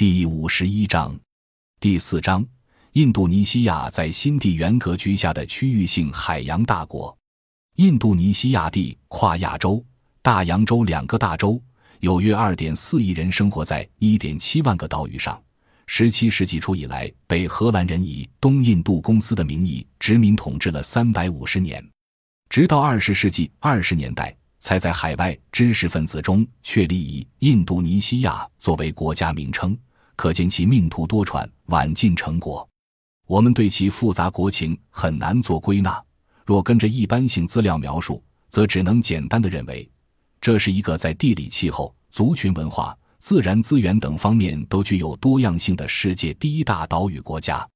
第五十一章，第四章：印度尼西亚在新地缘格局下的区域性海洋大国。印度尼西亚地跨亚洲、大洋洲两个大洲，有约二点四亿人生活在一点七万个岛屿上。十七世纪初以来，被荷兰人以东印度公司的名义殖民统治了三百五十年，直到二十世纪二十年代。才在海外知识分子中确立以印度尼西亚作为国家名称，可见其命途多舛、晚近成果。我们对其复杂国情很难做归纳，若跟着一般性资料描述，则只能简单的认为，这是一个在地理、气候、族群文化、自然资源等方面都具有多样性的世界第一大岛屿国家。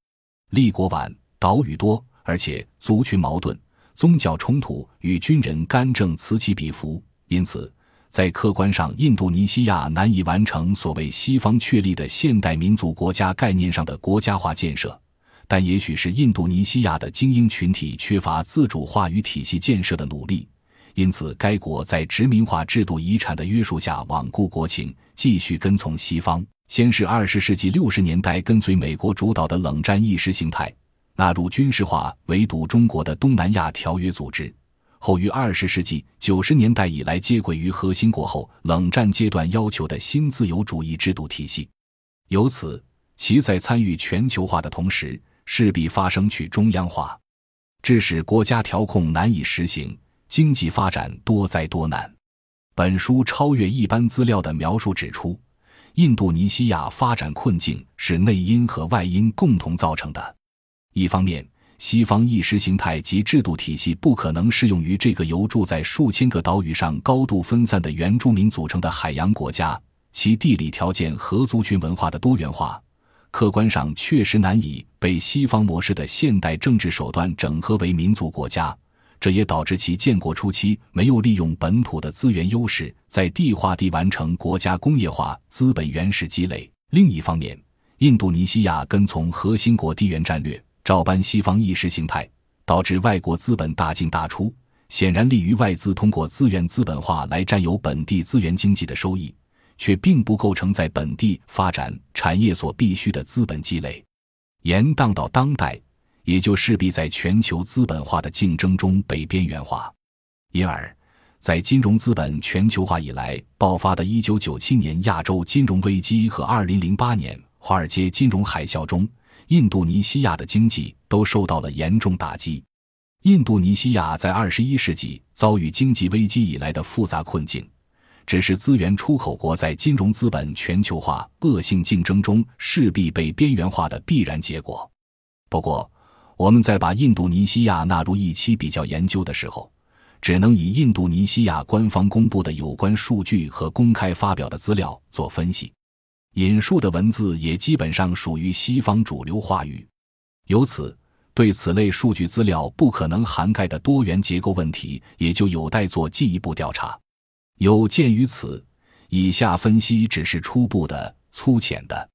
立国晚，岛屿多，而且族群矛盾。宗教冲突与军人干政此起彼伏，因此在客观上，印度尼西亚难以完成所谓西方确立的现代民族国家概念上的国家化建设。但也许是印度尼西亚的精英群体缺乏自主话语体系建设的努力，因此该国在殖民化制度遗产的约束下罔顾国情，继续跟从西方。先是二十世纪六十年代跟随美国主导的冷战意识形态。纳入军事化围堵中国的东南亚条约组织，后于二十世纪九十年代以来接轨于核心国后冷战阶段要求的新自由主义制度体系，由此其在参与全球化的同时，势必发生去中央化，致使国家调控难以实行，经济发展多灾多难。本书超越一般资料的描述指出，印度尼西亚发展困境是内因和外因共同造成的。一方面，西方意识形态及制度体系不可能适用于这个由住在数千个岛屿上高度分散的原住民组成的海洋国家，其地理条件和族群文化的多元化，客观上确实难以被西方模式的现代政治手段整合为民族国家。这也导致其建国初期没有利用本土的资源优势，在地化地完成国家工业化资本原始积累。另一方面，印度尼西亚跟从核心国地缘战略。照搬西方意识形态，导致外国资本大进大出，显然利于外资通过资源资本化来占有本地资源经济的收益，却并不构成在本地发展产业所必须的资本积累。延宕到当代，也就势必在全球资本化的竞争中被边缘化。因而，在金融资本全球化以来爆发的1997年亚洲金融危机和2008年华尔街金融海啸中。印度尼西亚的经济都受到了严重打击。印度尼西亚在二十一世纪遭遇经济危机以来的复杂困境，只是资源出口国在金融资本全球化恶性竞争中势必被边缘化的必然结果。不过，我们在把印度尼西亚纳入一期比较研究的时候，只能以印度尼西亚官方公布的有关数据和公开发表的资料做分析。引述的文字也基本上属于西方主流话语，由此对此类数据资料不可能涵盖的多元结构问题，也就有待做进一步调查。有鉴于此，以下分析只是初步的、粗浅的。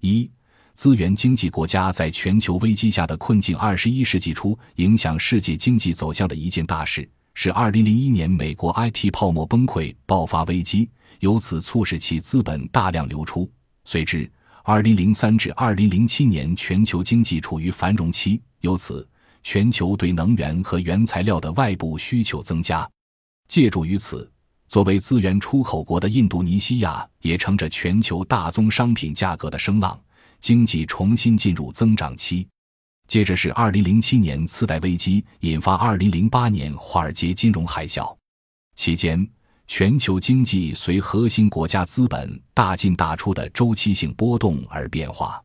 一、资源经济国家在全球危机下的困境。二十一世纪初，影响世界经济走向的一件大事是二零零一年美国 IT 泡沫崩溃爆发危机，由此促使其资本大量流出。随之，二零零三至二零零七年全球经济处于繁荣期，由此全球对能源和原材料的外部需求增加。借助于此，作为资源出口国的印度尼西亚也乘着全球大宗商品价格的声浪，经济重新进入增长期。接着是二零零七年次贷危机引发二零零八年华尔街金融海啸，期间。全球经济随核心国家资本大进大出的周期性波动而变化。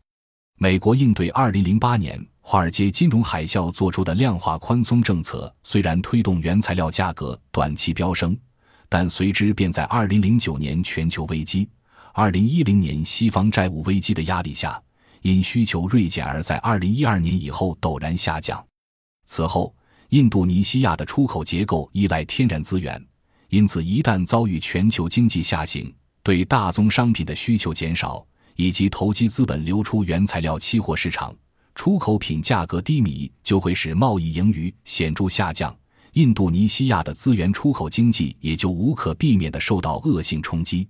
美国应对2008年华尔街金融海啸做出的量化宽松政策，虽然推动原材料价格短期飙升，但随之便在2009年全球危机、2010年西方债务危机的压力下，因需求锐减而在2012年以后陡然下降。此后，印度尼西亚的出口结构依赖天然资源。因此，一旦遭遇全球经济下行，对大宗商品的需求减少，以及投机资本流出原材料期货市场，出口品价格低迷，就会使贸易盈余显著下降。印度尼西亚的资源出口经济也就无可避免地受到恶性冲击。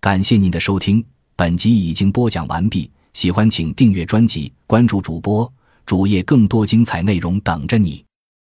感谢您的收听，本集已经播讲完毕，喜欢请订阅专辑，关注主播主页，更多精彩内容等着你。